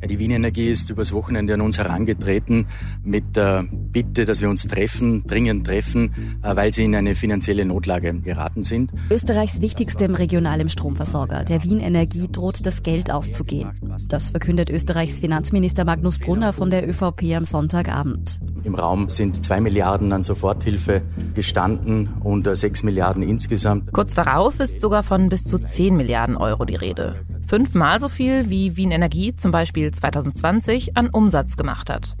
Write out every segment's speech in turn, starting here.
Ja, die Wien Energie ist übers Wochenende an uns herangetreten mit der Bitte, dass wir uns treffen, dringend treffen, äh, weil sie in eine finanzielle Notlage geraten sind. Österreichs wichtigstem regionalem Stromversorger, der Wien Energie, droht das Geld auszugehen. Das verkündet Österreichs Finanzminister Magnus Brunner von der ÖVP am Sonntagabend. Im Raum sind zwei Milliarden an Soforthilfe gestanden und äh, sechs Milliarden insgesamt. Kurz darauf ist sogar von bis zu zehn Milliarden Euro die Rede. Fünfmal so viel wie Wien Energie zum Beispiel 2020 an Umsatz gemacht hat.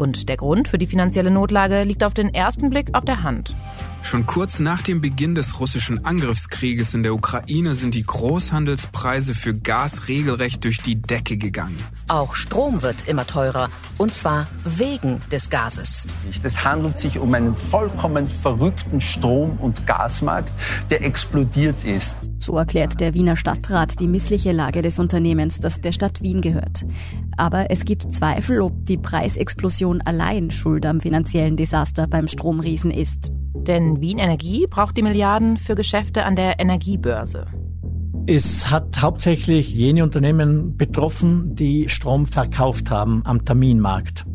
Und der Grund für die finanzielle Notlage liegt auf den ersten Blick auf der Hand. Schon kurz nach dem Beginn des russischen Angriffskrieges in der Ukraine sind die Großhandelspreise für Gas regelrecht durch die Decke gegangen. Auch Strom wird immer teurer, und zwar wegen des Gases. Es handelt sich um einen vollkommen verrückten Strom- und Gasmarkt, der explodiert ist. So erklärt der Wiener Stadtrat die missliche Lage des Unternehmens, das der Stadt Wien gehört. Aber es gibt Zweifel, ob die Preisexplosion allein schuld am finanziellen Desaster beim Stromriesen ist. Denn Wien Energie braucht die Milliarden für Geschäfte an der Energiebörse. Es hat hauptsächlich jene Unternehmen betroffen, die Strom verkauft haben am Terminmarkt.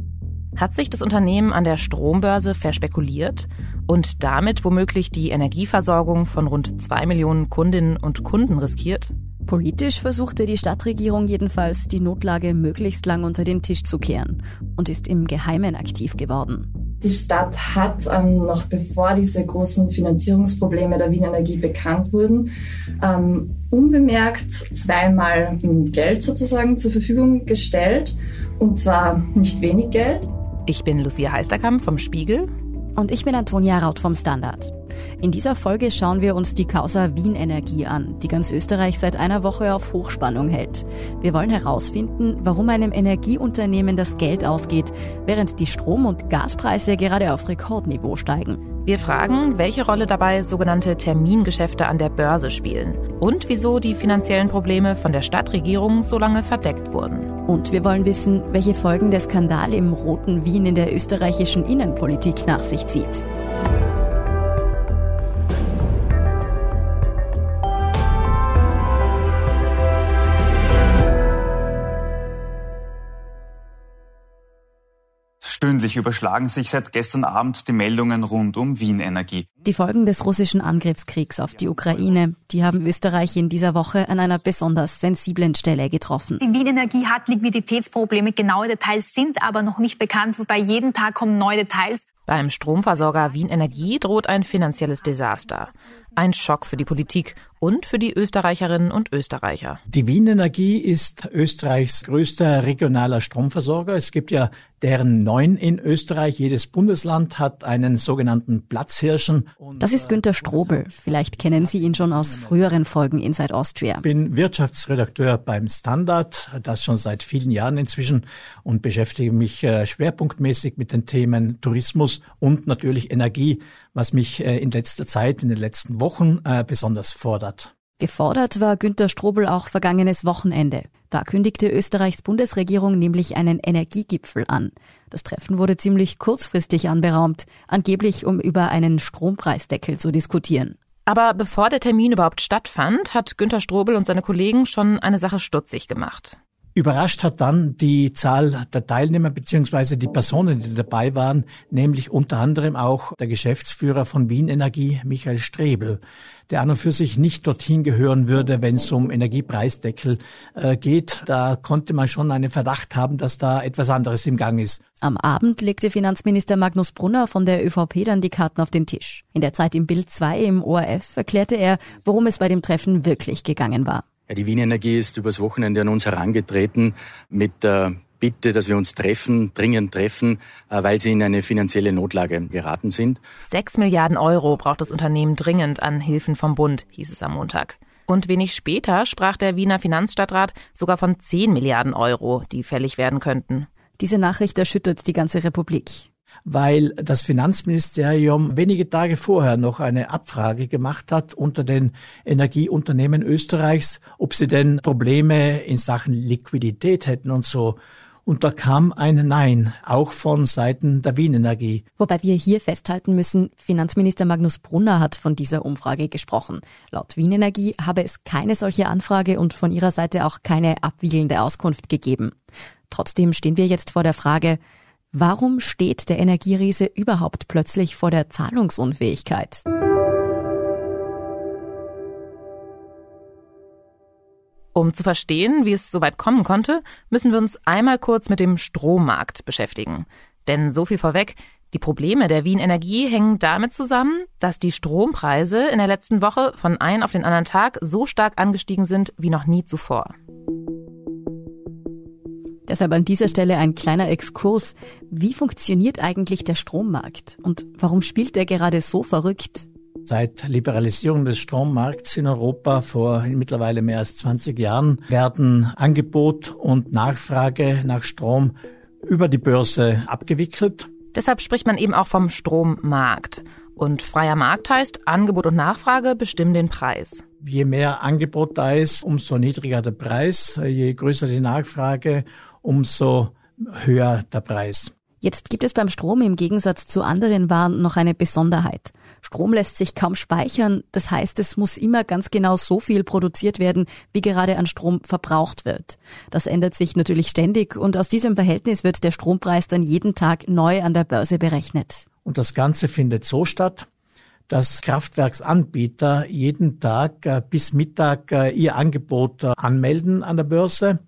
Hat sich das Unternehmen an der Strombörse verspekuliert und damit womöglich die Energieversorgung von rund zwei Millionen Kundinnen und Kunden riskiert? Politisch versuchte die Stadtregierung jedenfalls, die Notlage möglichst lang unter den Tisch zu kehren und ist im Geheimen aktiv geworden. Die Stadt hat ähm, noch bevor diese großen Finanzierungsprobleme der Wien Energie bekannt wurden, ähm, unbemerkt zweimal Geld sozusagen zur Verfügung gestellt. Und zwar nicht wenig Geld. Ich bin Lucia Heisterkamp vom Spiegel. Und ich bin Antonia Raut vom Standard. In dieser Folge schauen wir uns die Causa Wien Energie an, die ganz Österreich seit einer Woche auf Hochspannung hält. Wir wollen herausfinden, warum einem Energieunternehmen das Geld ausgeht, während die Strom- und Gaspreise gerade auf Rekordniveau steigen. Wir fragen, welche Rolle dabei sogenannte Termingeschäfte an der Börse spielen und wieso die finanziellen Probleme von der Stadtregierung so lange verdeckt wurden. Und wir wollen wissen, welche Folgen der Skandal im roten Wien in der österreichischen Innenpolitik nach sich zieht. Stündlich überschlagen sich seit gestern Abend die Meldungen rund um Wien Energie. Die Folgen des russischen Angriffskriegs auf die Ukraine, die haben Österreich in dieser Woche an einer besonders sensiblen Stelle getroffen. Die Wien Energie hat Liquiditätsprobleme. Genaue Details sind aber noch nicht bekannt, wobei jeden Tag kommen neue Details. Beim Stromversorger Wien Energie droht ein finanzielles Desaster. Ein Schock für die Politik und für die Österreicherinnen und Österreicher. Die Wien Energie ist Österreichs größter regionaler Stromversorger. Es gibt ja deren neun in Österreich. Jedes Bundesland hat einen sogenannten Platzhirschen. Das ist Günter Strobel. Vielleicht kennen Sie ihn schon aus früheren Folgen Inside Austria. Ich bin Wirtschaftsredakteur beim Standard, das schon seit vielen Jahren inzwischen und beschäftige mich äh, schwerpunktmäßig mit den Themen Tourismus und natürlich Energie, was mich äh, in letzter Zeit, in den letzten Wochen äh, besonders fordert. Gefordert war Günter Strobel auch vergangenes Wochenende. Da kündigte Österreichs Bundesregierung nämlich einen Energiegipfel an. Das Treffen wurde ziemlich kurzfristig anberaumt, angeblich um über einen Strompreisdeckel zu diskutieren. Aber bevor der Termin überhaupt stattfand, hat Günter Strobel und seine Kollegen schon eine Sache stutzig gemacht. Überrascht hat dann die Zahl der Teilnehmer beziehungsweise die Personen, die dabei waren, nämlich unter anderem auch der Geschäftsführer von Wien Energie, Michael Strebel, der an und für sich nicht dorthin gehören würde, wenn es um Energiepreisdeckel äh, geht. Da konnte man schon einen Verdacht haben, dass da etwas anderes im Gang ist. Am Abend legte Finanzminister Magnus Brunner von der ÖVP dann die Karten auf den Tisch. In der Zeit im Bild 2 im ORF erklärte er, worum es bei dem Treffen wirklich gegangen war. Ja, die Wien Energie ist übers Wochenende an uns herangetreten mit der Bitte, dass wir uns treffen, dringend treffen, äh, weil sie in eine finanzielle Notlage geraten sind. Sechs Milliarden Euro braucht das Unternehmen dringend an Hilfen vom Bund, hieß es am Montag. Und wenig später sprach der Wiener Finanzstadtrat sogar von zehn Milliarden Euro, die fällig werden könnten. Diese Nachricht erschüttert die ganze Republik weil das Finanzministerium wenige Tage vorher noch eine Abfrage gemacht hat unter den Energieunternehmen Österreichs, ob sie denn Probleme in Sachen Liquidität hätten und so. Und da kam ein Nein, auch von Seiten der Wien Energie. Wobei wir hier festhalten müssen, Finanzminister Magnus Brunner hat von dieser Umfrage gesprochen. Laut Wien Energie habe es keine solche Anfrage und von ihrer Seite auch keine abwiegelnde Auskunft gegeben. Trotzdem stehen wir jetzt vor der Frage, warum steht der Energieriese überhaupt plötzlich vor der Zahlungsunfähigkeit? Um zu verstehen, wie es so weit kommen konnte, müssen wir uns einmal kurz mit dem Strommarkt beschäftigen. Denn so viel vorweg, die Probleme der Wien Energie hängen damit zusammen, dass die Strompreise in der letzten Woche von einem auf den anderen Tag so stark angestiegen sind wie noch nie zuvor. Deshalb an dieser Stelle ein kleiner Exkurs. Wie funktioniert eigentlich der Strommarkt? Und warum spielt er gerade so verrückt? Seit Liberalisierung des Strommarkts in Europa vor mittlerweile mehr als 20 Jahren werden Angebot und Nachfrage nach Strom über die Börse abgewickelt. Deshalb spricht man eben auch vom Strommarkt. Und freier Markt heißt, Angebot und Nachfrage bestimmen den Preis. Je mehr Angebot da ist, umso niedriger der Preis. Je größer die Nachfrage, umso höher der Preis. Jetzt gibt es beim Strom im Gegensatz zu anderen Waren noch eine Besonderheit. Strom lässt sich kaum speichern, das heißt, es muss immer ganz genau so viel produziert werden, wie gerade an Strom verbraucht wird. Das ändert sich natürlich ständig und aus diesem Verhältnis wird der Strompreis dann jeden Tag neu an der Börse berechnet. Und das Ganze findet so statt, dass Kraftwerksanbieter jeden Tag äh, bis Mittag äh, ihr Angebot äh, anmelden an der Börse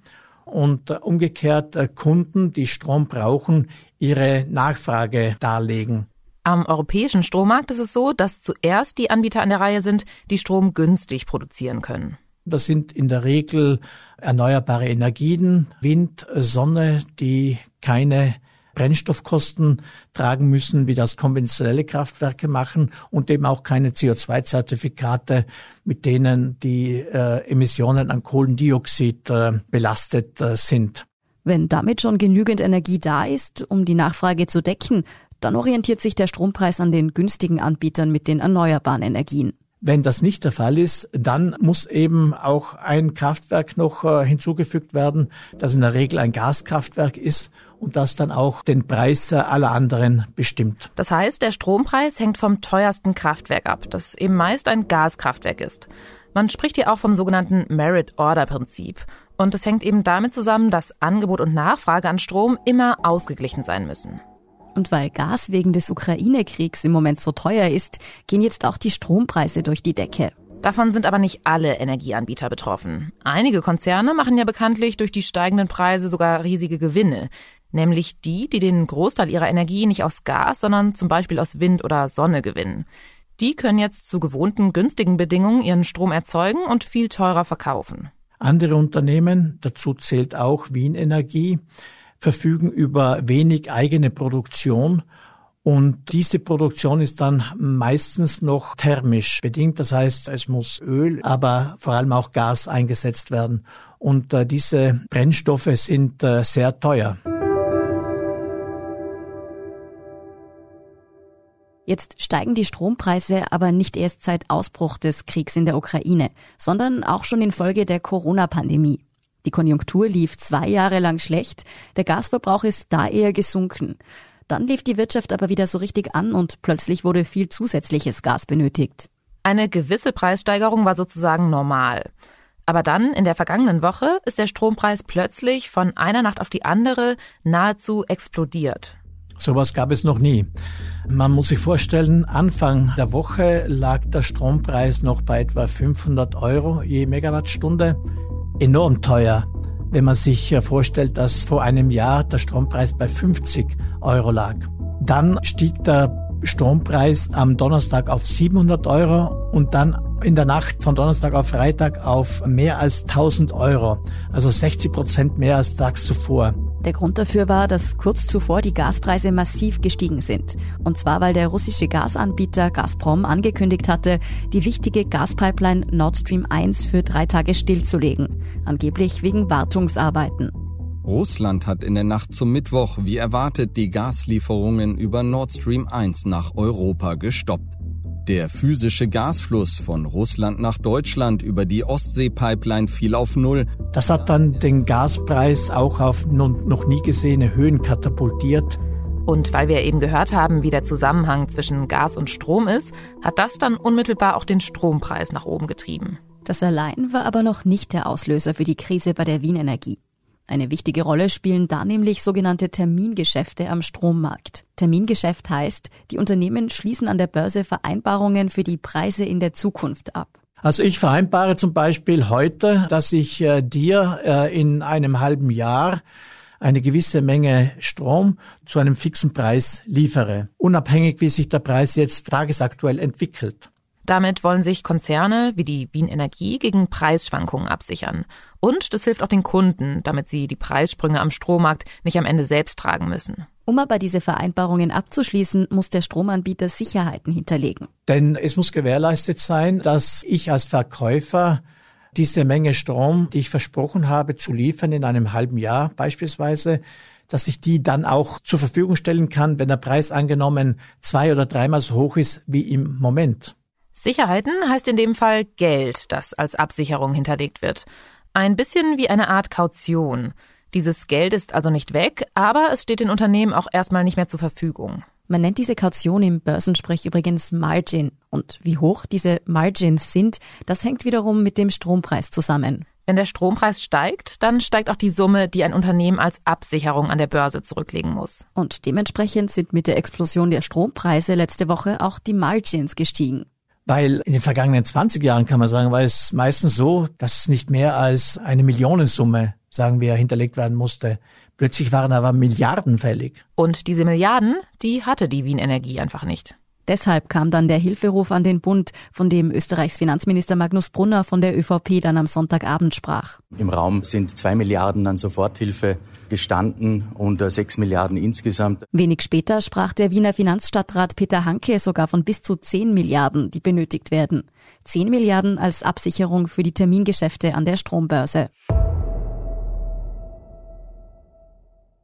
und umgekehrt Kunden, die Strom brauchen, ihre Nachfrage darlegen. Am europäischen Strommarkt ist es so, dass zuerst die Anbieter an der Reihe sind, die Strom günstig produzieren können. Das sind in der Regel erneuerbare Energien, Wind, Sonne, die keine Brennstoffkosten tragen müssen, wie das konventionelle Kraftwerke machen und eben auch keine CO2-Zertifikate, mit denen die äh, Emissionen an Kohlendioxid äh, belastet äh, sind. Wenn damit schon genügend Energie da ist, um die Nachfrage zu decken, dann orientiert sich der Strompreis an den günstigen Anbietern mit den erneuerbaren Energien. Wenn das nicht der Fall ist, dann muss eben auch ein Kraftwerk noch äh, hinzugefügt werden, das in der Regel ein Gaskraftwerk ist und das dann auch den Preis aller anderen bestimmt. Das heißt, der Strompreis hängt vom teuersten Kraftwerk ab, das eben meist ein Gaskraftwerk ist. Man spricht hier auch vom sogenannten Merit-Order-Prinzip. Und es hängt eben damit zusammen, dass Angebot und Nachfrage an Strom immer ausgeglichen sein müssen. Und weil Gas wegen des Ukraine-Kriegs im Moment so teuer ist, gehen jetzt auch die Strompreise durch die Decke. Davon sind aber nicht alle Energieanbieter betroffen. Einige Konzerne machen ja bekanntlich durch die steigenden Preise sogar riesige Gewinne. Nämlich die, die den Großteil ihrer Energie nicht aus Gas, sondern zum Beispiel aus Wind oder Sonne gewinnen. Die können jetzt zu gewohnten günstigen Bedingungen ihren Strom erzeugen und viel teurer verkaufen. Andere Unternehmen, dazu zählt auch Wien Energie, verfügen über wenig eigene Produktion und diese Produktion ist dann meistens noch thermisch bedingt. Das heißt, es muss Öl, aber vor allem auch Gas eingesetzt werden. Und äh, diese Brennstoffe sind äh, sehr teuer. Jetzt steigen die Strompreise aber nicht erst seit Ausbruch des Kriegs in der Ukraine, sondern auch schon infolge der Corona-Pandemie. Die Konjunktur lief zwei Jahre lang schlecht, der Gasverbrauch ist da eher gesunken. Dann lief die Wirtschaft aber wieder so richtig an und plötzlich wurde viel zusätzliches Gas benötigt. Eine gewisse Preissteigerung war sozusagen normal. Aber dann, in der vergangenen Woche, ist der Strompreis plötzlich von einer Nacht auf die andere nahezu explodiert. Sowas gab es noch nie. Man muss sich vorstellen, Anfang der Woche lag der Strompreis noch bei etwa 500 Euro je Megawattstunde enorm teuer, wenn man sich vorstellt, dass vor einem Jahr der Strompreis bei 50 Euro lag. Dann stieg der Strompreis am Donnerstag auf 700 Euro und dann in der Nacht von Donnerstag auf Freitag auf mehr als 1000 Euro, also 60 Prozent mehr als tags zuvor. Der Grund dafür war, dass kurz zuvor die Gaspreise massiv gestiegen sind. Und zwar, weil der russische Gasanbieter Gazprom angekündigt hatte, die wichtige Gaspipeline Nord Stream 1 für drei Tage stillzulegen. Angeblich wegen Wartungsarbeiten. Russland hat in der Nacht zum Mittwoch, wie erwartet, die Gaslieferungen über Nord Stream 1 nach Europa gestoppt. Der physische Gasfluss von Russland nach Deutschland über die Ostsee-Pipeline fiel auf Null. Das hat dann den Gaspreis auch auf noch nie gesehene Höhen katapultiert. Und weil wir eben gehört haben, wie der Zusammenhang zwischen Gas und Strom ist, hat das dann unmittelbar auch den Strompreis nach oben getrieben. Das allein war aber noch nicht der Auslöser für die Krise bei der Wien Energie. Eine wichtige Rolle spielen da nämlich sogenannte Termingeschäfte am Strommarkt. Termingeschäft heißt, die Unternehmen schließen an der Börse Vereinbarungen für die Preise in der Zukunft ab. Also ich vereinbare zum Beispiel heute, dass ich äh, dir äh, in einem halben Jahr eine gewisse Menge Strom zu einem fixen Preis liefere, unabhängig wie sich der Preis jetzt tagesaktuell entwickelt. Damit wollen sich Konzerne wie die Wien Energie gegen Preisschwankungen absichern. Und das hilft auch den Kunden, damit sie die Preissprünge am Strommarkt nicht am Ende selbst tragen müssen. Um aber diese Vereinbarungen abzuschließen, muss der Stromanbieter Sicherheiten hinterlegen. Denn es muss gewährleistet sein, dass ich als Verkäufer diese Menge Strom, die ich versprochen habe zu liefern in einem halben Jahr beispielsweise, dass ich die dann auch zur Verfügung stellen kann, wenn der Preis angenommen zwei oder dreimal so hoch ist wie im Moment. Sicherheiten heißt in dem Fall Geld, das als Absicherung hinterlegt wird. Ein bisschen wie eine Art Kaution. Dieses Geld ist also nicht weg, aber es steht den Unternehmen auch erstmal nicht mehr zur Verfügung. Man nennt diese Kaution im Börsensprech übrigens Margin. Und wie hoch diese Margins sind, das hängt wiederum mit dem Strompreis zusammen. Wenn der Strompreis steigt, dann steigt auch die Summe, die ein Unternehmen als Absicherung an der Börse zurücklegen muss. Und dementsprechend sind mit der Explosion der Strompreise letzte Woche auch die Margins gestiegen. Weil in den vergangenen 20 Jahren kann man sagen, war es meistens so, dass nicht mehr als eine Millionensumme, sagen wir, hinterlegt werden musste. Plötzlich waren aber Milliarden fällig. Und diese Milliarden, die hatte die Wien Energie einfach nicht. Deshalb kam dann der Hilferuf an den Bund, von dem Österreichs Finanzminister Magnus Brunner von der ÖVP dann am Sonntagabend sprach. Im Raum sind zwei Milliarden an Soforthilfe gestanden und äh, sechs Milliarden insgesamt. Wenig später sprach der Wiener Finanzstadtrat Peter Hanke sogar von bis zu zehn Milliarden, die benötigt werden. Zehn Milliarden als Absicherung für die Termingeschäfte an der Strombörse.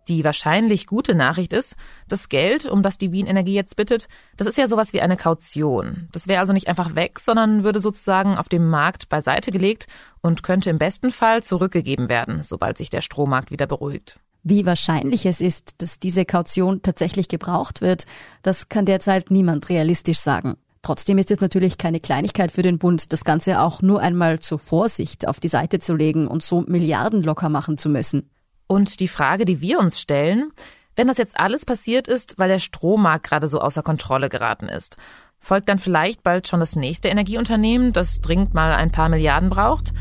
Die wahrscheinlich gute Nachricht ist, das Geld, um das die Wien Energie jetzt bittet, das ist ja sowas wie eine Kaution. Das wäre also nicht einfach weg, sondern würde sozusagen auf dem Markt beiseite gelegt und könnte im besten Fall zurückgegeben werden, sobald sich der Strommarkt wieder beruhigt. Wie wahrscheinlich es ist, dass diese Kaution tatsächlich gebraucht wird, das kann derzeit niemand realistisch sagen. Trotzdem ist es natürlich keine Kleinigkeit für den Bund, das Ganze auch nur einmal zur Vorsicht auf die Seite zu legen und so Milliarden locker machen zu müssen. Und die Frage, die wir uns stellen, wenn das jetzt alles passiert ist, weil der Strommarkt gerade so außer Kontrolle geraten ist, folgt dann vielleicht bald schon das nächste Energieunternehmen, das dringend mal ein paar Milliarden braucht?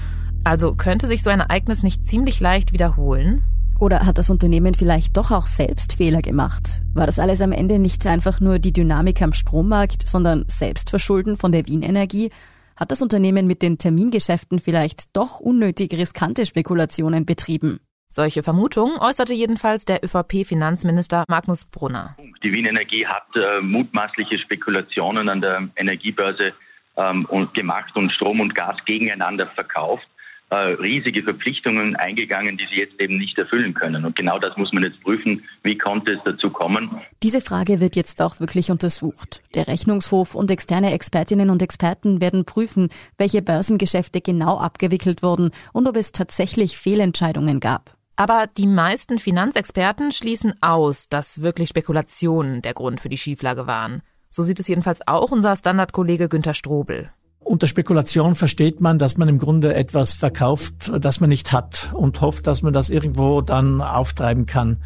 Also könnte sich so ein Ereignis nicht ziemlich leicht wiederholen? Oder hat das Unternehmen vielleicht doch auch selbst Fehler gemacht? War das alles am Ende nicht einfach nur die Dynamik am Strommarkt, sondern Selbstverschulden von der Wien Energie? Hat das Unternehmen mit den Termingeschäften vielleicht doch unnötig riskante Spekulationen betrieben? Solche Vermutungen äußerte jedenfalls der ÖVP-Finanzminister Magnus Brunner. Die Wien Energie hat äh, mutmaßliche Spekulationen an der Energiebörse ähm, und gemacht und Strom und Gas gegeneinander verkauft. Äh, riesige Verpflichtungen eingegangen, die sie jetzt eben nicht erfüllen können. Und genau das muss man jetzt prüfen. Wie konnte es dazu kommen? Diese Frage wird jetzt auch wirklich untersucht. Der Rechnungshof und externe Expertinnen und Experten werden prüfen, welche Börsengeschäfte genau abgewickelt wurden und ob es tatsächlich Fehlentscheidungen gab. Aber die meisten Finanzexperten schließen aus, dass wirklich Spekulationen der Grund für die Schieflage waren. So sieht es jedenfalls auch unser Standardkollege Günter Strobel. Unter Spekulation versteht man, dass man im Grunde etwas verkauft, das man nicht hat und hofft, dass man das irgendwo dann auftreiben kann.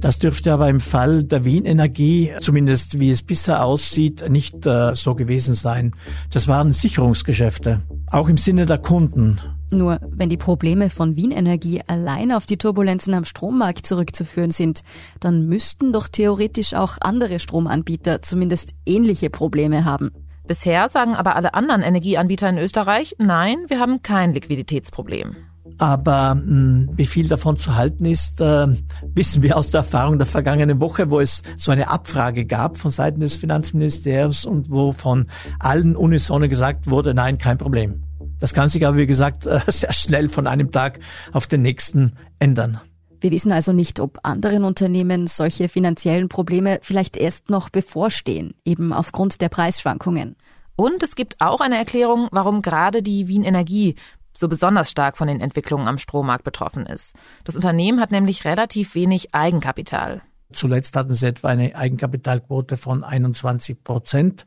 Das dürfte aber im Fall der Wien Energie, zumindest wie es bisher aussieht, nicht äh, so gewesen sein. Das waren Sicherungsgeschäfte, auch im Sinne der Kunden. Nur wenn die Probleme von Wien Energie allein auf die Turbulenzen am Strommarkt zurückzuführen sind, dann müssten doch theoretisch auch andere Stromanbieter zumindest ähnliche Probleme haben. Bisher sagen aber alle anderen Energieanbieter in Österreich, nein, wir haben kein Liquiditätsproblem. Aber mh, hm, wie viel davon zu halten ist, äh, wissen wir aus der Erfahrung der vergangenen Woche, wo es so eine Abfrage gab von Seiten des Finanzministeriums und wo von allen unisono gesagt wurde, nein, kein Problem. Das kann sich aber, wie gesagt, sehr schnell von einem Tag auf den nächsten ändern. Wir wissen also nicht, ob anderen Unternehmen solche finanziellen Probleme vielleicht erst noch bevorstehen, eben aufgrund der Preisschwankungen. Und es gibt auch eine Erklärung, warum gerade die Wien Energie so besonders stark von den Entwicklungen am Strommarkt betroffen ist. Das Unternehmen hat nämlich relativ wenig Eigenkapital. Zuletzt hatten sie etwa eine Eigenkapitalquote von 21 Prozent.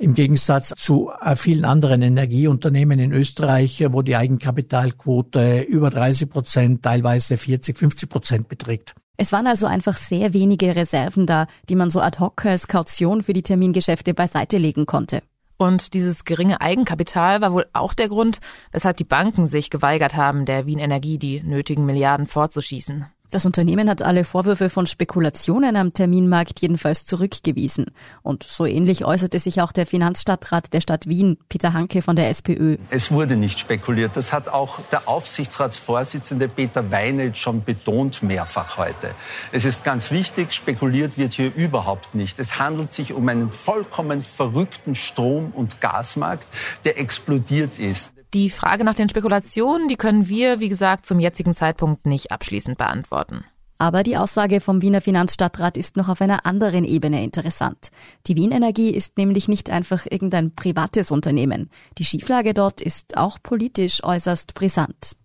Im Gegensatz zu äh, vielen anderen Energieunternehmen in Österreich, wo die Eigenkapitalquote über 30 Prozent, teilweise 40, 50 Prozent beträgt. Es waren also einfach sehr wenige Reserven da, die man so ad hoc als Kaution für die Termingeschäfte beiseite legen konnte. Und dieses geringe Eigenkapital war wohl auch der Grund, weshalb die Banken sich geweigert haben, der Wien Energie die nötigen Milliarden vorzuschießen. Das Unternehmen hat alle Vorwürfe von Spekulationen am Terminmarkt jedenfalls zurückgewiesen. Und so ähnlich äußerte sich auch der Finanzstadtrat der Stadt Wien, Peter Hanke von der SPÖ. Es wurde nicht spekuliert. Das hat auch der Aufsichtsratsvorsitzende Peter Weinelt schon betont mehrfach heute. Es ist ganz wichtig, spekuliert wird hier überhaupt nicht. Es handelt sich um einen vollkommen verrückten Strom- und Gasmarkt, der explodiert ist. Die Frage nach den Spekulationen, die können wir, wie gesagt, zum jetzigen Zeitpunkt nicht abschließend beantworten. Aber die Aussage vom Wiener Finanzstadtrat ist noch auf einer anderen Ebene interessant. Die Wien Energie ist nämlich nicht einfach irgendein privates Unternehmen. Die Schieflage dort ist auch politisch äußerst brisant.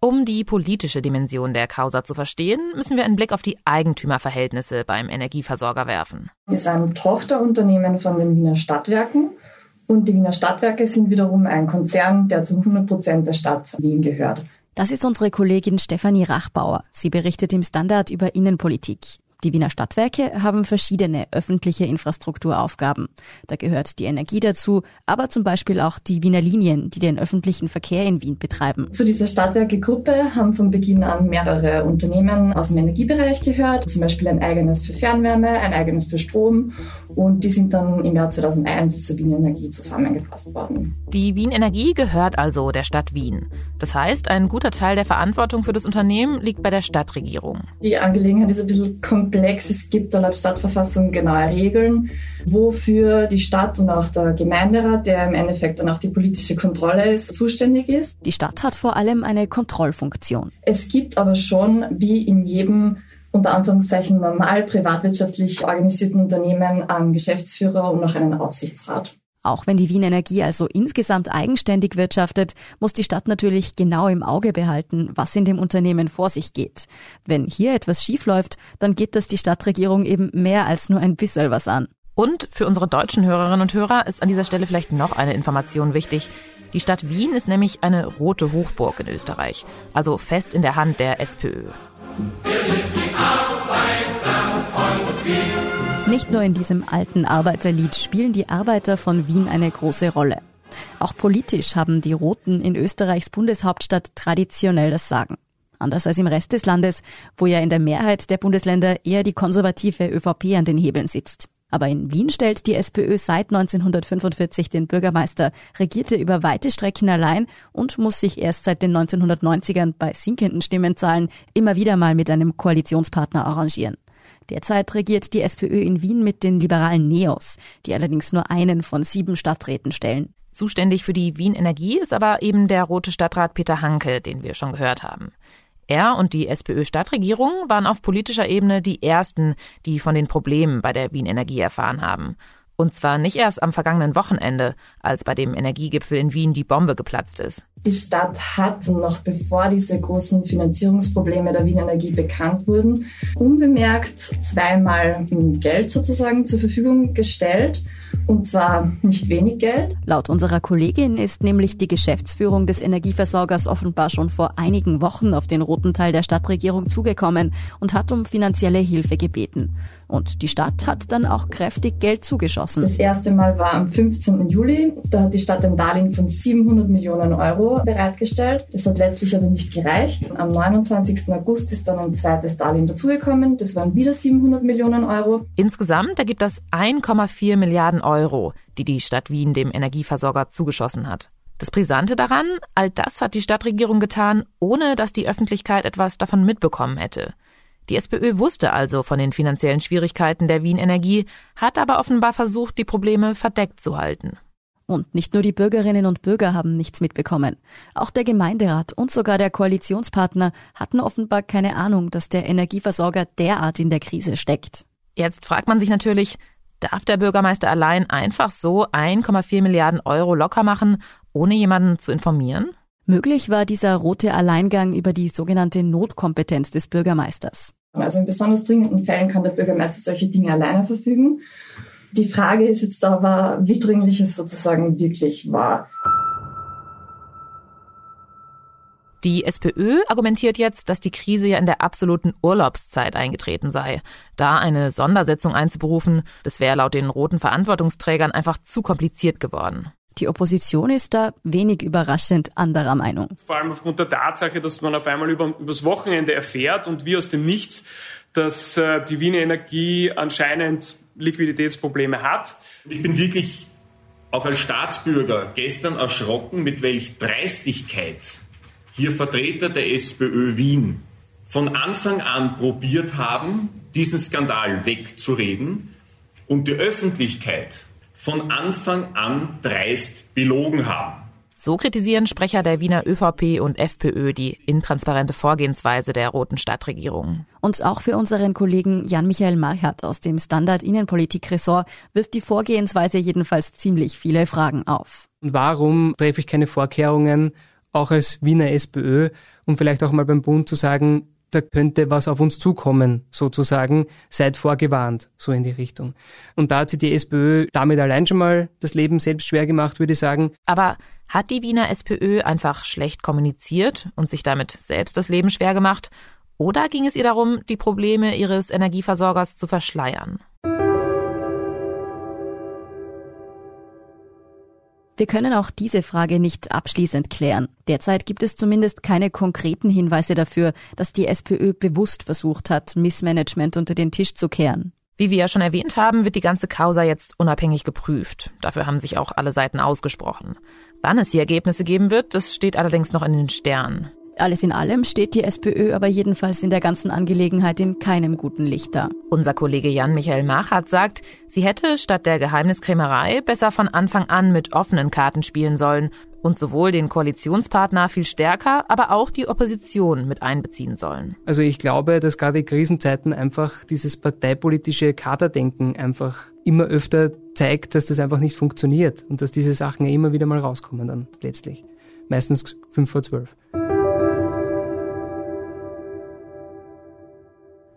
Um die politische Dimension der Causa zu verstehen, müssen wir einen Blick auf die Eigentümerverhältnisse beim Energieversorger werfen. Wir sind Tochterunternehmen von den Wiener Stadtwerken und die Wiener Stadtwerke sind wiederum ein Konzern, der zu 100 Prozent der Stadt Wien gehört. Das ist unsere Kollegin Stefanie Rachbauer. Sie berichtet im Standard über Innenpolitik. Die Wiener Stadtwerke haben verschiedene öffentliche Infrastrukturaufgaben. Da gehört die Energie dazu, aber zum Beispiel auch die Wiener Linien, die den öffentlichen Verkehr in Wien betreiben. Zu dieser Stadtwerke-Gruppe haben von Beginn an mehrere Unternehmen aus dem Energiebereich gehört, zum Beispiel ein eigenes für Fernwärme, ein eigenes für Strom und die sind dann im Jahr 2001 zur Wien Energie zusammengefasst worden. Die Wien Energie gehört also der Stadt Wien. Das heißt, ein guter Teil der Verantwortung für das Unternehmen liegt bei der Stadtregierung. Die Angelegenheit ist ein bisschen komplex. Es gibt da laut Stadtverfassung genaue Regeln, wofür die Stadt und auch der Gemeinderat, der im Endeffekt dann auch die politische Kontrolle ist, zuständig ist. Die Stadt hat vor allem eine Kontrollfunktion. Es gibt aber schon, wie in jedem unter Anführungszeichen normal privatwirtschaftlich organisierten Unternehmen einen Geschäftsführer und auch einen Aufsichtsrat. Auch wenn die Wien Energie also insgesamt eigenständig wirtschaftet, muss die Stadt natürlich genau im Auge behalten, was in dem Unternehmen vor sich geht. Wenn hier etwas schiefläuft, dann geht das die Stadtregierung eben mehr als nur ein bisschen was an. Und für unsere deutschen Hörerinnen und Hörer ist an dieser Stelle vielleicht noch eine Information wichtig. Die Stadt Wien ist nämlich eine rote Hochburg in Österreich, also fest in der Hand der SPÖ. Nicht nur in diesem alten Arbeiterlied spielen die Arbeiter von Wien eine große Rolle. Auch politisch haben die Roten in Österreichs Bundeshauptstadt traditionell das Sagen. Anders als im Rest des Landes, wo ja in der Mehrheit der Bundesländer eher die konservative ÖVP an den Hebeln sitzt. Aber in Wien stellt die SPÖ seit 1945 den Bürgermeister, regierte über weite Strecken allein und muss sich erst seit den 1990ern bei sinkenden Stimmenzahlen immer wieder mal mit einem Koalitionspartner arrangieren. Derzeit regiert die SPÖ in Wien mit den liberalen Neos, die allerdings nur einen von sieben Stadträten stellen. Zuständig für die Wien Energie ist aber eben der rote Stadtrat Peter Hanke, den wir schon gehört haben. Er und die SPÖ-Stadtregierung waren auf politischer Ebene die ersten, die von den Problemen bei der Wien Energie erfahren haben. Und zwar nicht erst am vergangenen Wochenende, als bei dem Energiegipfel in Wien die Bombe geplatzt ist. Die Stadt hat noch bevor diese großen Finanzierungsprobleme der Wien Energie bekannt wurden, unbemerkt zweimal Geld sozusagen zur Verfügung gestellt. Und zwar nicht wenig Geld. Laut unserer Kollegin ist nämlich die Geschäftsführung des Energieversorgers offenbar schon vor einigen Wochen auf den roten Teil der Stadtregierung zugekommen und hat um finanzielle Hilfe gebeten. Und die Stadt hat dann auch kräftig Geld zugeschossen. Das erste Mal war am 15. Juli. Da hat die Stadt ein Darlehen von 700 Millionen Euro bereitgestellt. Das hat letztlich aber nicht gereicht. Am 29. August ist dann ein zweites Darlehen dazugekommen. Das waren wieder 700 Millionen Euro. Insgesamt ergibt das 1,4 Milliarden Euro, die die Stadt Wien dem Energieversorger zugeschossen hat. Das Brisante daran, all das hat die Stadtregierung getan, ohne dass die Öffentlichkeit etwas davon mitbekommen hätte. Die SPÖ wusste also von den finanziellen Schwierigkeiten der Wien Energie, hat aber offenbar versucht, die Probleme verdeckt zu halten. Und nicht nur die Bürgerinnen und Bürger haben nichts mitbekommen. Auch der Gemeinderat und sogar der Koalitionspartner hatten offenbar keine Ahnung, dass der Energieversorger derart in der Krise steckt. Jetzt fragt man sich natürlich, darf der Bürgermeister allein einfach so 1,4 Milliarden Euro locker machen, ohne jemanden zu informieren? Möglich war dieser rote Alleingang über die sogenannte Notkompetenz des Bürgermeisters. Also in besonders dringenden Fällen kann der Bürgermeister solche Dinge alleine verfügen. Die Frage ist jetzt aber, wie dringlich es sozusagen wirklich war. Die SPÖ argumentiert jetzt, dass die Krise ja in der absoluten Urlaubszeit eingetreten sei. Da eine Sondersetzung einzuberufen, das wäre laut den roten Verantwortungsträgern einfach zu kompliziert geworden. Die Opposition ist da wenig überraschend anderer Meinung. Vor allem aufgrund der Tatsache, dass man auf einmal über, übers Wochenende erfährt und wie aus dem Nichts, dass äh, die Wiener Energie anscheinend Liquiditätsprobleme hat. Ich bin wirklich auch als Staatsbürger gestern erschrocken, mit welch Dreistigkeit hier Vertreter der SPÖ Wien von Anfang an probiert haben, diesen Skandal wegzureden und die Öffentlichkeit von Anfang an dreist belogen haben. So kritisieren Sprecher der Wiener ÖVP und FPÖ die intransparente Vorgehensweise der roten Stadtregierung. Und auch für unseren Kollegen Jan-Michael Marchert aus dem Standard Innenpolitik-Ressort wirft die Vorgehensweise jedenfalls ziemlich viele Fragen auf. Und warum treffe ich keine Vorkehrungen, auch als Wiener SPÖ, um vielleicht auch mal beim Bund zu sagen, da könnte was auf uns zukommen, sozusagen, seid vorgewarnt, so in die Richtung. Und da hat sich die SPÖ damit allein schon mal das Leben selbst schwer gemacht, würde ich sagen. Aber hat die Wiener SPÖ einfach schlecht kommuniziert und sich damit selbst das Leben schwer gemacht? Oder ging es ihr darum, die Probleme ihres Energieversorgers zu verschleiern? Wir können auch diese Frage nicht abschließend klären. Derzeit gibt es zumindest keine konkreten Hinweise dafür, dass die SPÖ bewusst versucht hat, Missmanagement unter den Tisch zu kehren. Wie wir ja schon erwähnt haben, wird die ganze Causa jetzt unabhängig geprüft. Dafür haben sich auch alle Seiten ausgesprochen. Wann es hier Ergebnisse geben wird, das steht allerdings noch in den Sternen. Alles in allem steht die SPÖ aber jedenfalls in der ganzen Angelegenheit in keinem guten Licht da. Unser Kollege Jan-Michael Machert sagt, sie hätte statt der Geheimniskrämerei besser von Anfang an mit offenen Karten spielen sollen und sowohl den Koalitionspartner viel stärker, aber auch die Opposition mit einbeziehen sollen. Also ich glaube, dass gerade in Krisenzeiten einfach dieses parteipolitische Kaderdenken einfach immer öfter zeigt, dass das einfach nicht funktioniert und dass diese Sachen ja immer wieder mal rauskommen dann letztlich. Meistens fünf vor zwölf.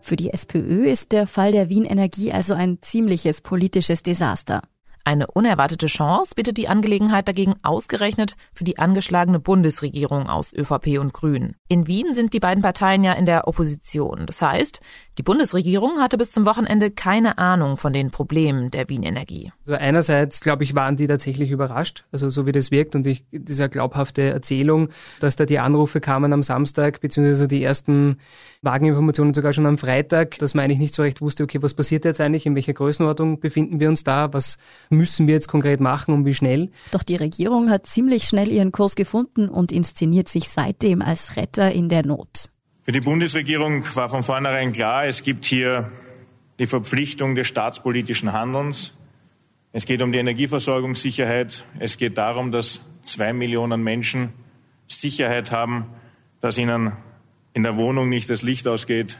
Für die SPÖ ist der Fall der Wien Energie also ein ziemliches politisches Desaster. Eine unerwartete Chance bietet die Angelegenheit dagegen ausgerechnet für die angeschlagene Bundesregierung aus ÖVP und Grünen. In Wien sind die beiden Parteien ja in der Opposition. Das heißt, die Bundesregierung hatte bis zum Wochenende keine Ahnung von den Problemen der Wien Energie. Also einerseits, glaube ich, waren die tatsächlich überrascht, also so wie das wirkt und ich, dieser glaubhafte Erzählung, dass da die Anrufe kamen am Samstag, beziehungsweise die ersten Wageninformationen sogar schon am Freitag, dass man eigentlich nicht so recht wusste, okay, was passiert jetzt eigentlich, in welcher Größenordnung befinden wir uns da, was müssen wir jetzt konkret machen und wie schnell. Doch die Regierung hat ziemlich schnell ihren Kurs gefunden und inszeniert sich seitdem als Retter in der Not. Für die Bundesregierung war von vornherein klar, es gibt hier die Verpflichtung des staatspolitischen Handelns. Es geht um die Energieversorgungssicherheit. Es geht darum, dass zwei Millionen Menschen Sicherheit haben, dass ihnen in der Wohnung nicht das Licht ausgeht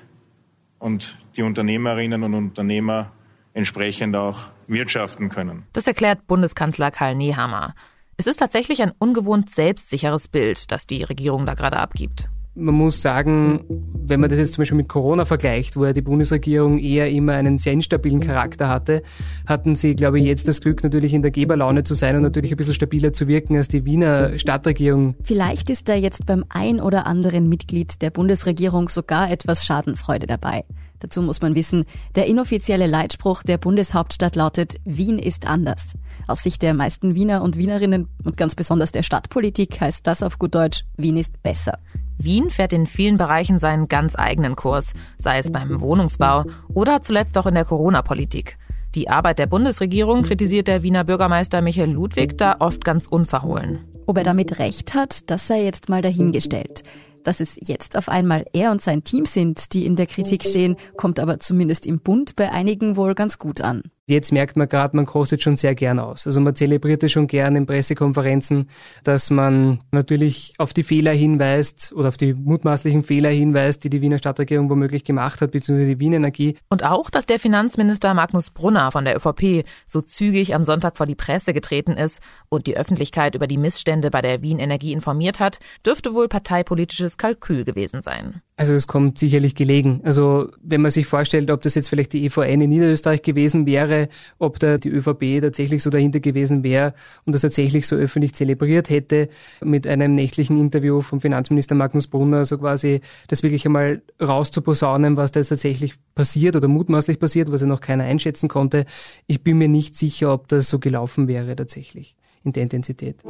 und die Unternehmerinnen und Unternehmer entsprechend auch wirtschaften können. Das erklärt Bundeskanzler Karl Nehammer. Es ist tatsächlich ein ungewohnt selbstsicheres Bild, das die Regierung da gerade abgibt. Man muss sagen, wenn man das jetzt zum Beispiel mit Corona vergleicht, wo ja die Bundesregierung eher immer einen sehr instabilen Charakter hatte, hatten sie, glaube ich, jetzt das Glück, natürlich in der Geberlaune zu sein und natürlich ein bisschen stabiler zu wirken als die Wiener Stadtregierung. Vielleicht ist da jetzt beim ein oder anderen Mitglied der Bundesregierung sogar etwas Schadenfreude dabei. Dazu muss man wissen, der inoffizielle Leitspruch der Bundeshauptstadt lautet, Wien ist anders. Aus Sicht der meisten Wiener und Wienerinnen und ganz besonders der Stadtpolitik heißt das auf gut Deutsch, Wien ist besser. Wien fährt in vielen Bereichen seinen ganz eigenen Kurs, sei es beim Wohnungsbau oder zuletzt auch in der Corona-Politik. Die Arbeit der Bundesregierung kritisiert der Wiener Bürgermeister Michael Ludwig da oft ganz unverhohlen. Ob er damit recht hat, das sei jetzt mal dahingestellt. Dass es jetzt auf einmal er und sein Team sind, die in der Kritik stehen, kommt aber zumindest im Bund bei einigen wohl ganz gut an. Jetzt merkt man gerade, man kostet schon sehr gern aus. Also man zelebriert es schon gern in Pressekonferenzen, dass man natürlich auf die Fehler hinweist oder auf die mutmaßlichen Fehler hinweist, die die Wiener Stadtregierung womöglich gemacht hat, beziehungsweise die Wien Energie. Und auch, dass der Finanzminister Magnus Brunner von der ÖVP so zügig am Sonntag vor die Presse getreten ist und die Öffentlichkeit über die Missstände bei der Wien Energie informiert hat, dürfte wohl parteipolitisches Kalkül gewesen sein. Also es kommt sicherlich gelegen. Also wenn man sich vorstellt, ob das jetzt vielleicht die EVN in Niederösterreich gewesen wäre, ob da die ÖVP tatsächlich so dahinter gewesen wäre und das tatsächlich so öffentlich zelebriert hätte mit einem nächtlichen Interview vom Finanzminister Magnus Brunner, so quasi das wirklich einmal rauszuposaunen, was da jetzt tatsächlich passiert oder mutmaßlich passiert, was ja noch keiner einschätzen konnte. Ich bin mir nicht sicher, ob das so gelaufen wäre tatsächlich in der Intensität.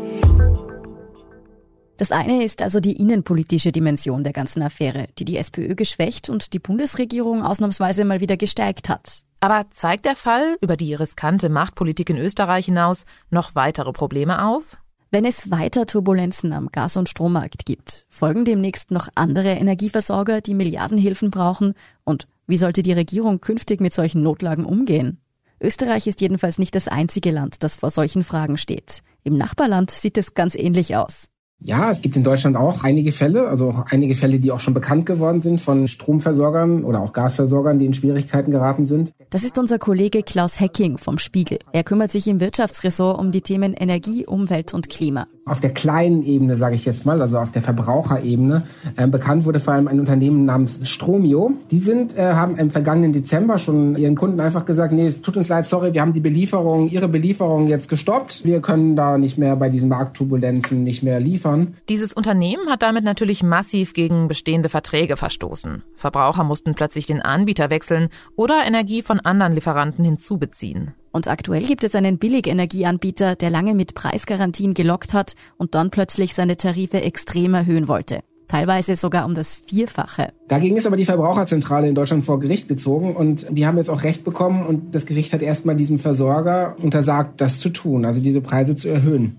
Das eine ist also die innenpolitische Dimension der ganzen Affäre, die die SPÖ geschwächt und die Bundesregierung ausnahmsweise mal wieder gestärkt hat. Aber zeigt der Fall über die riskante Machtpolitik in Österreich hinaus noch weitere Probleme auf? Wenn es weiter Turbulenzen am Gas- und Strommarkt gibt, folgen demnächst noch andere Energieversorger, die Milliardenhilfen brauchen? Und wie sollte die Regierung künftig mit solchen Notlagen umgehen? Österreich ist jedenfalls nicht das einzige Land, das vor solchen Fragen steht. Im Nachbarland sieht es ganz ähnlich aus. Ja, es gibt in Deutschland auch einige Fälle, also einige Fälle, die auch schon bekannt geworden sind von Stromversorgern oder auch Gasversorgern, die in Schwierigkeiten geraten sind. Das ist unser Kollege Klaus Hecking vom Spiegel. Er kümmert sich im Wirtschaftsressort um die Themen Energie, Umwelt und Klima. Auf der kleinen Ebene, sage ich jetzt mal, also auf der Verbraucherebene, äh, bekannt wurde vor allem ein Unternehmen namens Stromio. Die sind, äh, haben im vergangenen Dezember schon ihren Kunden einfach gesagt, nee, es tut uns leid, sorry, wir haben die Belieferung, ihre Belieferung jetzt gestoppt. Wir können da nicht mehr bei diesen Marktturbulenzen nicht mehr liefern liefern. Dieses Unternehmen hat damit natürlich massiv gegen bestehende Verträge verstoßen. Verbraucher mussten plötzlich den Anbieter wechseln oder Energie von anderen Lieferanten hinzubeziehen. Und aktuell gibt es einen Billigenergieanbieter, der lange mit Preisgarantien gelockt hat und dann plötzlich seine Tarife extrem erhöhen wollte teilweise sogar um das Vierfache. Dagegen ist aber die Verbraucherzentrale in Deutschland vor Gericht gezogen und die haben jetzt auch Recht bekommen und das Gericht hat erstmal diesem Versorger untersagt, das zu tun, also diese Preise zu erhöhen.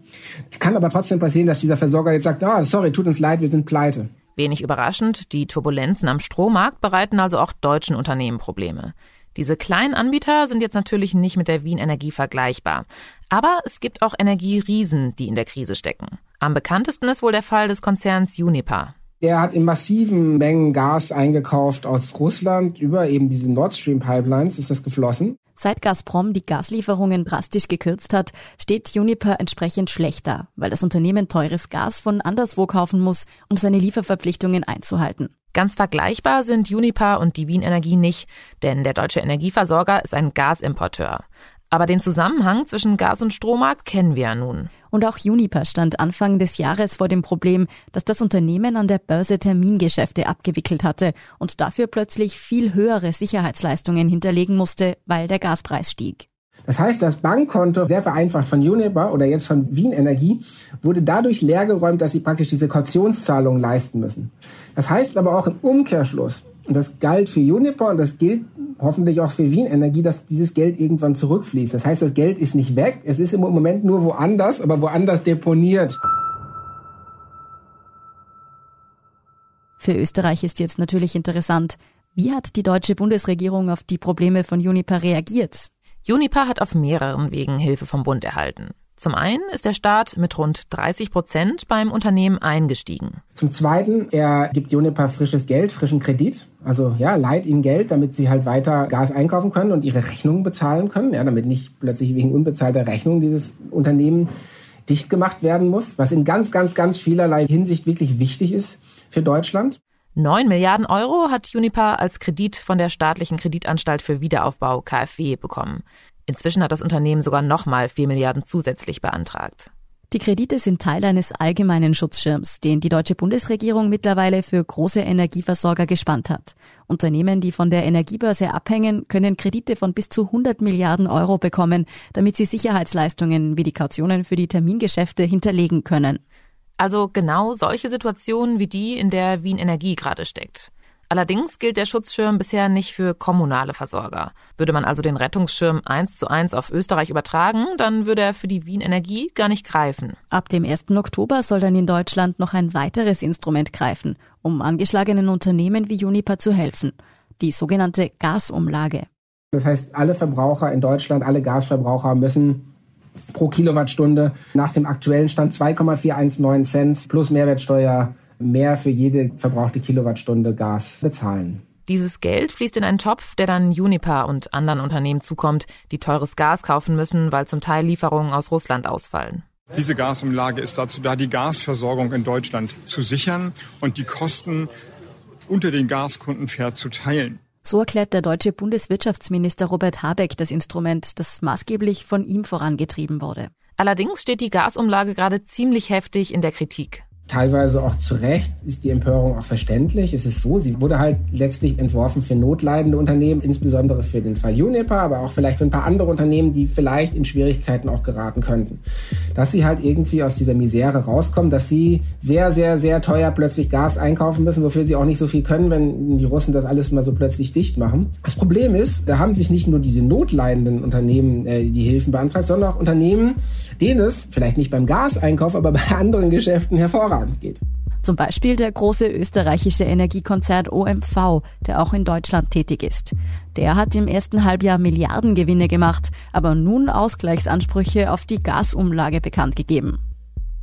Es kann aber trotzdem passieren, dass dieser Versorger jetzt sagt, ah, sorry, tut uns leid, wir sind pleite. Wenig überraschend, die Turbulenzen am Strommarkt bereiten also auch deutschen Unternehmen Probleme. Diese kleinen Anbieter sind jetzt natürlich nicht mit der Wien Energie vergleichbar. Aber es gibt auch Energieriesen, die in der Krise stecken. Am bekanntesten ist wohl der Fall des Konzerns Uniper. Der hat in massiven Mengen Gas eingekauft aus Russland. Über eben diese Nord Stream Pipelines ist das geflossen. Seit Gazprom die Gaslieferungen drastisch gekürzt hat, steht Uniper entsprechend schlechter, weil das Unternehmen teures Gas von anderswo kaufen muss, um seine Lieferverpflichtungen einzuhalten. Ganz vergleichbar sind Uniper und die Wien Energie nicht, denn der deutsche Energieversorger ist ein Gasimporteur. Aber den Zusammenhang zwischen Gas- und Strommarkt kennen wir ja nun. Und auch Uniper stand Anfang des Jahres vor dem Problem, dass das Unternehmen an der Börse Termingeschäfte abgewickelt hatte und dafür plötzlich viel höhere Sicherheitsleistungen hinterlegen musste, weil der Gaspreis stieg. Das heißt, das Bankkonto, sehr vereinfacht von Uniper oder jetzt von Wien Energie, wurde dadurch leergeräumt, dass sie praktisch diese Kautionszahlungen leisten müssen. Das heißt aber auch im Umkehrschluss, und das galt für Uniper und das gilt hoffentlich auch für Wien Energie, dass dieses Geld irgendwann zurückfließt. Das heißt, das Geld ist nicht weg, es ist im Moment nur woanders, aber woanders deponiert. Für Österreich ist jetzt natürlich interessant, wie hat die deutsche Bundesregierung auf die Probleme von Uniper reagiert? Uniper hat auf mehreren Wegen Hilfe vom Bund erhalten. Zum einen ist der Staat mit rund 30 Prozent beim Unternehmen eingestiegen. Zum Zweiten, er gibt Juniper frisches Geld, frischen Kredit. Also ja, leiht ihnen Geld, damit sie halt weiter Gas einkaufen können und ihre Rechnungen bezahlen können. Ja, damit nicht plötzlich wegen unbezahlter Rechnungen dieses Unternehmen dicht gemacht werden muss, was in ganz, ganz, ganz vielerlei Hinsicht wirklich wichtig ist für Deutschland. 9 Milliarden Euro hat Uniper als Kredit von der staatlichen Kreditanstalt für Wiederaufbau KfW bekommen. Inzwischen hat das Unternehmen sogar nochmal 4 Milliarden zusätzlich beantragt. Die Kredite sind Teil eines allgemeinen Schutzschirms, den die deutsche Bundesregierung mittlerweile für große Energieversorger gespannt hat. Unternehmen, die von der Energiebörse abhängen, können Kredite von bis zu 100 Milliarden Euro bekommen, damit sie Sicherheitsleistungen wie die Kautionen für die Termingeschäfte hinterlegen können. Also genau solche Situationen wie die, in der Wien Energie gerade steckt. Allerdings gilt der Schutzschirm bisher nicht für kommunale Versorger. Würde man also den Rettungsschirm eins zu eins auf Österreich übertragen, dann würde er für die Wien Energie gar nicht greifen. Ab dem 1. Oktober soll dann in Deutschland noch ein weiteres Instrument greifen, um angeschlagenen Unternehmen wie Uniper zu helfen. Die sogenannte Gasumlage. Das heißt, alle Verbraucher in Deutschland, alle Gasverbraucher müssen pro Kilowattstunde nach dem aktuellen Stand 2,419 Cent plus Mehrwertsteuer mehr für jede verbrauchte Kilowattstunde Gas bezahlen. Dieses Geld fließt in einen Topf, der dann Uniper und anderen Unternehmen zukommt, die teures Gas kaufen müssen, weil zum Teil Lieferungen aus Russland ausfallen. Diese Gasumlage ist dazu da, die Gasversorgung in Deutschland zu sichern und die Kosten unter den Gaskunden fair zu teilen. So erklärt der deutsche Bundeswirtschaftsminister Robert Habeck das Instrument, das maßgeblich von ihm vorangetrieben wurde. Allerdings steht die Gasumlage gerade ziemlich heftig in der Kritik teilweise auch zu Recht ist die Empörung auch verständlich. Es ist so, sie wurde halt letztlich entworfen für notleidende Unternehmen, insbesondere für den Fall Uniper, aber auch vielleicht für ein paar andere Unternehmen, die vielleicht in Schwierigkeiten auch geraten könnten. Dass sie halt irgendwie aus dieser Misere rauskommen, dass sie sehr, sehr, sehr teuer plötzlich Gas einkaufen müssen, wofür sie auch nicht so viel können, wenn die Russen das alles mal so plötzlich dicht machen. Das Problem ist, da haben sich nicht nur diese notleidenden Unternehmen äh, die Hilfen beantragt, sondern auch Unternehmen, denen es vielleicht nicht beim Gaseinkauf, aber bei anderen Geschäften hervorragend hervorragend geht. Zum Beispiel der große österreichische Energiekonzern OMV, der auch in Deutschland tätig ist. Der hat im ersten Halbjahr Milliardengewinne gemacht, aber nun Ausgleichsansprüche auf die Gasumlage bekannt gegeben.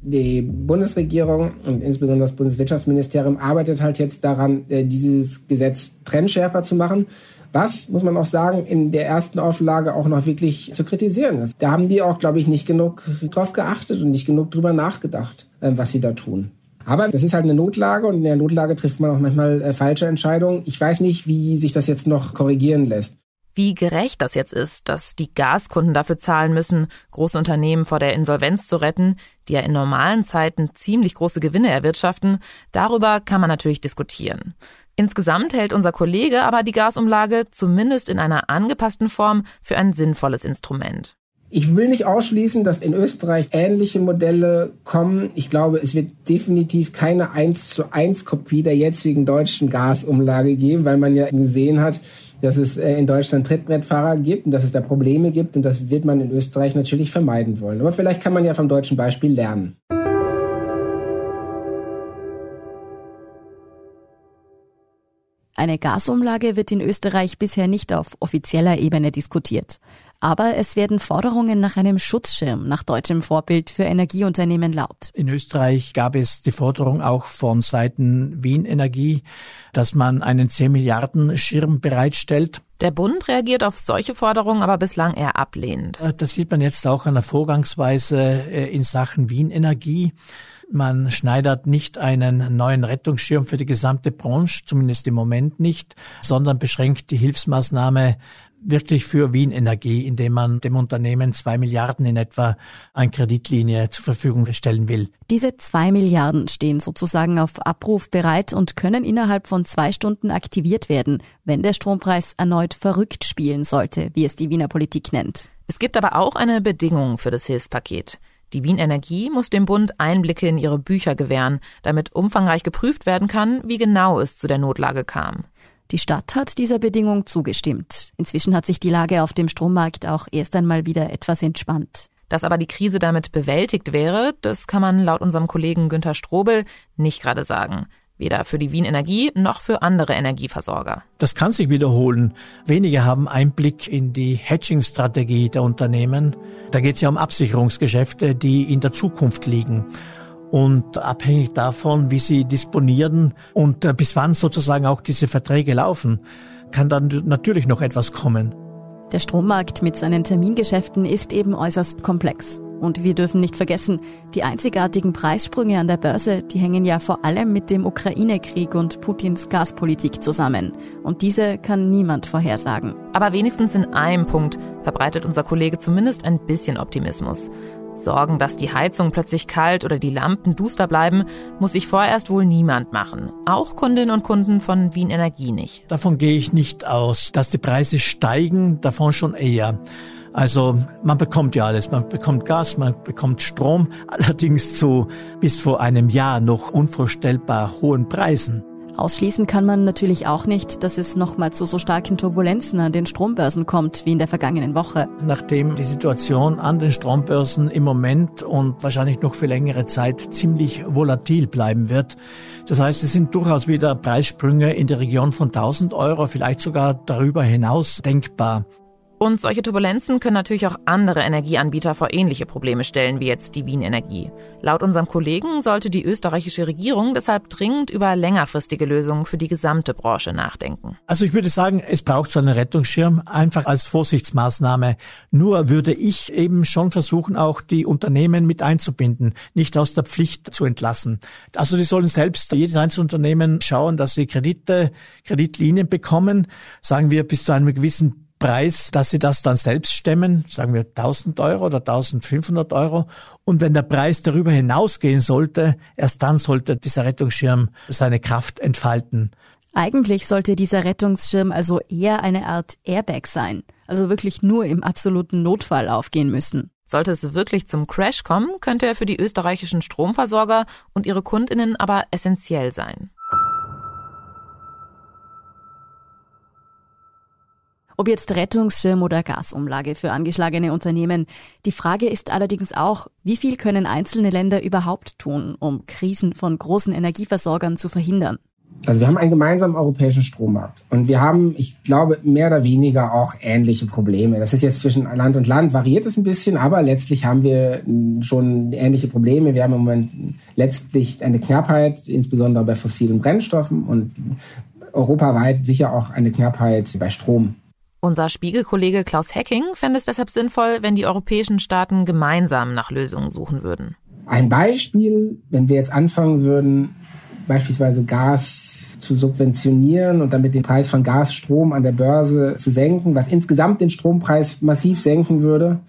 Die Bundesregierung und insbesondere das Bundeswirtschaftsministerium arbeitet halt jetzt daran, äh, dieses Gesetz trennschärfer zu machen. Was, muss man auch sagen, in der ersten Auflage auch noch wirklich zu kritisieren ist. Da haben die auch, glaube ich, nicht genug drauf geachtet und nicht genug drüber nachgedacht, äh, was sie da tun. Aber das ist halt eine Notlage und in der Notlage trifft man auch manchmal äh, falsche Entscheidungen. Ich weiß nicht, wie sich das jetzt noch korrigieren lässt. Wie gerecht das jetzt ist, dass die Gaskunden dafür zahlen müssen, große Unternehmen vor der Insolvenz zu retten, die ja in normalen Zeiten ziemlich große Gewinne erwirtschaften, darüber kann man natürlich diskutieren. Insgesamt hält unser Kollege aber die Gasumlage zumindest in einer angepassten Form für ein sinnvolles Instrument. Ich will nicht ausschließen, dass in Österreich ähnliche Modelle kommen. Ich glaube, es wird definitiv keine 1 zu 1 Kopie der jetzigen deutschen Gasumlage geben, weil man ja gesehen hat, dass es äh, in Deutschland Trittbrettfahrer gibt und dass es da Probleme gibt und das wird man in Österreich natürlich vermeiden wollen. Aber vielleicht kann man ja vom deutschen Beispiel lernen. Eine Gasumlage wird in Österreich bisher nicht auf offizieller Ebene diskutiert. Aber es werden Forderungen nach einem Schutzschirm nach deutschem Vorbild für Energieunternehmen laut. In Österreich gab es die Forderung auch von Seiten Wien Energie, dass man einen 10 Milliarden Schirm bereitstellt. Der Bund reagiert auf solche Forderungen aber bislang eher ablehnend. Das sieht man jetzt auch an der Vorgangsweise äh, in Sachen Wien Energie. Man schneidert nicht einen neuen Rettungsschirm für die gesamte Branche, zumindest im Moment nicht, sondern beschränkt die Hilfsmaßnahme wirklich für Wien Energie, indem man dem Unternehmen zwei Milliarden in etwa an Kreditlinie zur Verfügung stellen will. Diese zwei Milliarden stehen sozusagen auf Abruf bereit und können innerhalb von zwei Stunden aktiviert werden, wenn der Strompreis erneut verrückt spielen sollte, wie es die Wiener Politik nennt. Es gibt aber auch eine Bedingung für das Hilfspaket. Die Wien Energie muss dem Bund Einblicke in ihre Bücher gewähren, damit umfangreich geprüft werden kann, wie genau es zu der Notlage kam. Die Stadt hat dieser Bedingung zugestimmt. Inzwischen hat sich die Lage auf dem Strommarkt auch erst einmal wieder etwas entspannt. Dass aber die Krise damit bewältigt wäre, das kann man laut unserem Kollegen Günther Strobel nicht gerade sagen. Weder für die Wien Energie noch für andere Energieversorger. Das kann sich wiederholen. Wenige haben Einblick in die Hedging-Strategie der Unternehmen. Da geht es ja um Absicherungsgeschäfte, die in der Zukunft liegen. Und abhängig davon, wie sie disponieren und äh, bis wann sozusagen auch diese Verträge laufen, kann dann natürlich noch etwas kommen. Der Strommarkt mit seinen Termingeschäften ist eben äußerst komplex. Und wir dürfen nicht vergessen, die einzigartigen Preissprünge an der Börse, die hängen ja vor allem mit dem Ukraine-Krieg und Putins Gaspolitik zusammen. Und diese kann niemand vorhersagen. Aber wenigstens in einem Punkt verbreitet unser Kollege zumindest ein bisschen Optimismus. Sorgen, dass die Heizung plötzlich kalt oder die Lampen duster bleiben, muss sich vorerst wohl niemand machen. Auch Kundinnen und Kunden von Wien Energie nicht. Davon gehe ich nicht aus. Dass die Preise steigen, davon schon eher. Also man bekommt ja alles. Man bekommt Gas, man bekommt Strom, allerdings zu bis vor einem Jahr noch unvorstellbar hohen Preisen. Ausschließen kann man natürlich auch nicht, dass es nochmal zu so starken Turbulenzen an den Strombörsen kommt wie in der vergangenen Woche. Nachdem die Situation an den Strombörsen im Moment und wahrscheinlich noch für längere Zeit ziemlich volatil bleiben wird. Das heißt, es sind durchaus wieder Preissprünge in der Region von 1000 Euro, vielleicht sogar darüber hinaus denkbar. Und solche Turbulenzen können natürlich auch andere Energieanbieter vor ähnliche Probleme stellen, wie jetzt die Wien Energie. Laut unserem Kollegen sollte die österreichische Regierung deshalb dringend über längerfristige Lösungen für die gesamte Branche nachdenken. Also ich würde sagen, es braucht so einen Rettungsschirm, einfach als Vorsichtsmaßnahme. Nur würde ich eben schon versuchen, auch die Unternehmen mit einzubinden, nicht aus der Pflicht zu entlassen. Also die sollen selbst, jedes einzelne Unternehmen schauen, dass sie Kredite, Kreditlinien bekommen, sagen wir bis zu einem gewissen Preis, dass sie das dann selbst stemmen, sagen wir 1000 Euro oder 1500 Euro. Und wenn der Preis darüber hinausgehen sollte, erst dann sollte dieser Rettungsschirm seine Kraft entfalten. Eigentlich sollte dieser Rettungsschirm also eher eine Art Airbag sein, also wirklich nur im absoluten Notfall aufgehen müssen. Sollte es wirklich zum Crash kommen, könnte er für die österreichischen Stromversorger und ihre Kundinnen aber essentiell sein. Ob jetzt Rettungsschirm oder Gasumlage für angeschlagene Unternehmen. Die Frage ist allerdings auch, wie viel können einzelne Länder überhaupt tun, um Krisen von großen Energieversorgern zu verhindern? Also wir haben einen gemeinsamen europäischen Strommarkt und wir haben, ich glaube, mehr oder weniger auch ähnliche Probleme. Das ist jetzt zwischen Land und Land variiert es ein bisschen, aber letztlich haben wir schon ähnliche Probleme. Wir haben im Moment letztlich eine Knappheit, insbesondere bei fossilen Brennstoffen und europaweit sicher auch eine Knappheit bei Strom. Unser Spiegelkollege Klaus Hecking fände es deshalb sinnvoll, wenn die europäischen Staaten gemeinsam nach Lösungen suchen würden. Ein Beispiel, wenn wir jetzt anfangen würden, beispielsweise Gas zu subventionieren und damit den Preis von Gas, Strom an der Börse zu senken, was insgesamt den Strompreis massiv senken würde,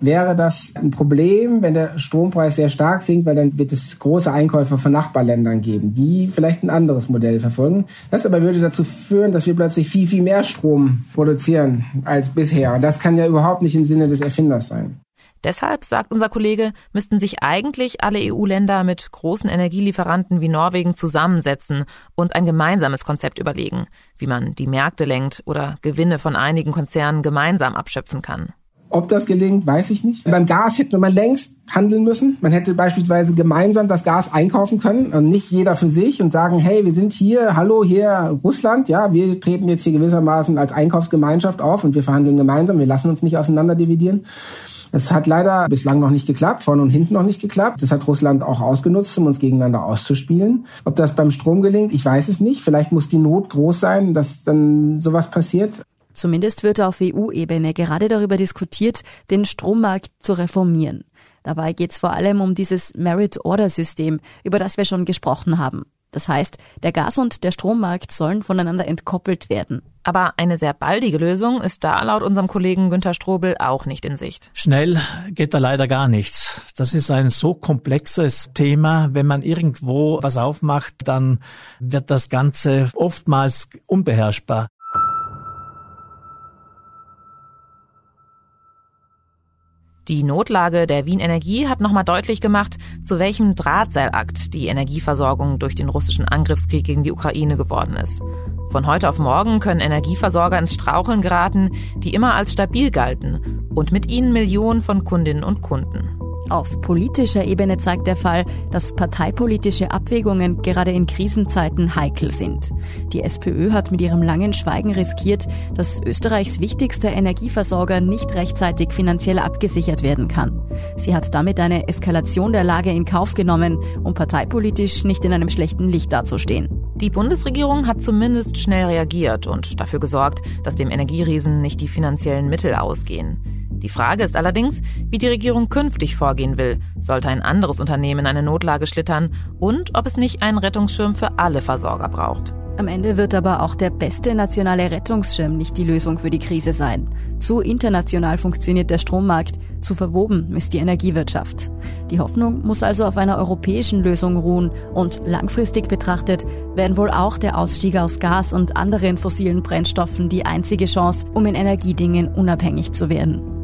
wäre das ein Problem, wenn der Strompreis sehr stark sinkt, weil dann wird es große Einkäufer von Nachbarländern geben, die vielleicht ein anderes Modell verfolgen. Das aber würde dazu führen, dass wir plötzlich viel, viel mehr Strom produzieren als bisher. Und das kann ja überhaupt nicht im Sinne des Erfinders sein. Deshalb, sagt unser Kollege, müssten sich eigentlich alle EU-Länder mit großen Energielieferanten wie Norwegen zusammensetzen und ein gemeinsames Konzept überlegen, wie man die Märkte lenkt oder Gewinne von einigen Konzernen gemeinsam abschöpfen kann. Ob das gelingt, weiß ich nicht. Beim Gas hätte man längst handeln müssen. Man hätte beispielsweise gemeinsam das Gas einkaufen können und nicht jeder für sich und sagen, hey, wir sind hier, hallo, hier Russland, ja, wir treten jetzt hier gewissermaßen als Einkaufsgemeinschaft auf und wir verhandeln gemeinsam, wir lassen uns nicht auseinander dividieren. Es hat leider bislang noch nicht geklappt, vorne und hinten noch nicht geklappt. Das hat Russland auch ausgenutzt, um uns gegeneinander auszuspielen. Ob das beim Strom gelingt, ich weiß es nicht. Vielleicht muss die Not groß sein, dass dann sowas passiert. Zumindest wird auf EU-Ebene gerade darüber diskutiert, den Strommarkt zu reformieren. Dabei geht es vor allem um dieses Merit-Order-System, über das wir schon gesprochen haben. Das heißt, der Gas- und der Strommarkt sollen voneinander entkoppelt werden. Aber eine sehr baldige Lösung ist da laut unserem Kollegen Günter Strobel auch nicht in Sicht. Schnell geht da leider gar nichts. Das ist ein so komplexes Thema. Wenn man irgendwo was aufmacht, dann wird das Ganze oftmals unbeherrschbar. Die Notlage der Wien Energie hat nochmal deutlich gemacht, zu welchem Drahtseilakt die Energieversorgung durch den russischen Angriffskrieg gegen die Ukraine geworden ist. Von heute auf morgen können Energieversorger ins Straucheln geraten, die immer als stabil galten und mit ihnen Millionen von Kundinnen und Kunden. Auf politischer Ebene zeigt der Fall, dass parteipolitische Abwägungen gerade in Krisenzeiten heikel sind. Die SPÖ hat mit ihrem langen Schweigen riskiert, dass Österreichs wichtigster Energieversorger nicht rechtzeitig finanziell abgesichert werden kann. Sie hat damit eine Eskalation der Lage in Kauf genommen, um parteipolitisch nicht in einem schlechten Licht dazustehen. Die Bundesregierung hat zumindest schnell reagiert und dafür gesorgt, dass dem Energieriesen nicht die finanziellen Mittel ausgehen. Die Frage ist allerdings, wie die Regierung künftig vorgehen will. Sollte ein anderes Unternehmen eine Notlage schlittern und ob es nicht einen Rettungsschirm für alle Versorger braucht. Am Ende wird aber auch der beste nationale Rettungsschirm nicht die Lösung für die Krise sein. Zu international funktioniert der Strommarkt, zu verwoben ist die Energiewirtschaft. Die Hoffnung muss also auf einer europäischen Lösung ruhen und langfristig betrachtet werden wohl auch der Ausstieg aus Gas und anderen fossilen Brennstoffen die einzige Chance, um in Energiedingen unabhängig zu werden.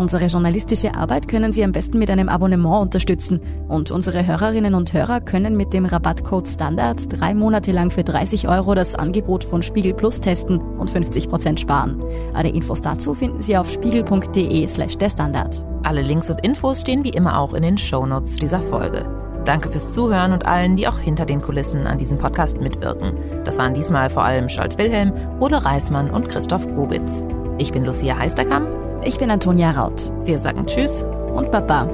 Unsere journalistische Arbeit können Sie am besten mit einem Abonnement unterstützen und unsere Hörerinnen und Hörer können mit dem Rabattcode Standard drei Monate lang für 30 Euro das Angebot von Spiegel Plus testen und 50 Prozent sparen. Alle Infos dazu finden Sie auf spiegel.de slash der Standard. Alle Links und Infos stehen wie immer auch in den Shownotes dieser Folge. Danke fürs Zuhören und allen, die auch hinter den Kulissen an diesem Podcast mitwirken. Das waren diesmal vor allem Scholt Wilhelm, Ode Reismann und Christoph Grubitz. Ich bin Lucia Heisterkamp. Ich bin Antonia Raut. Wir sagen Tschüss und Baba.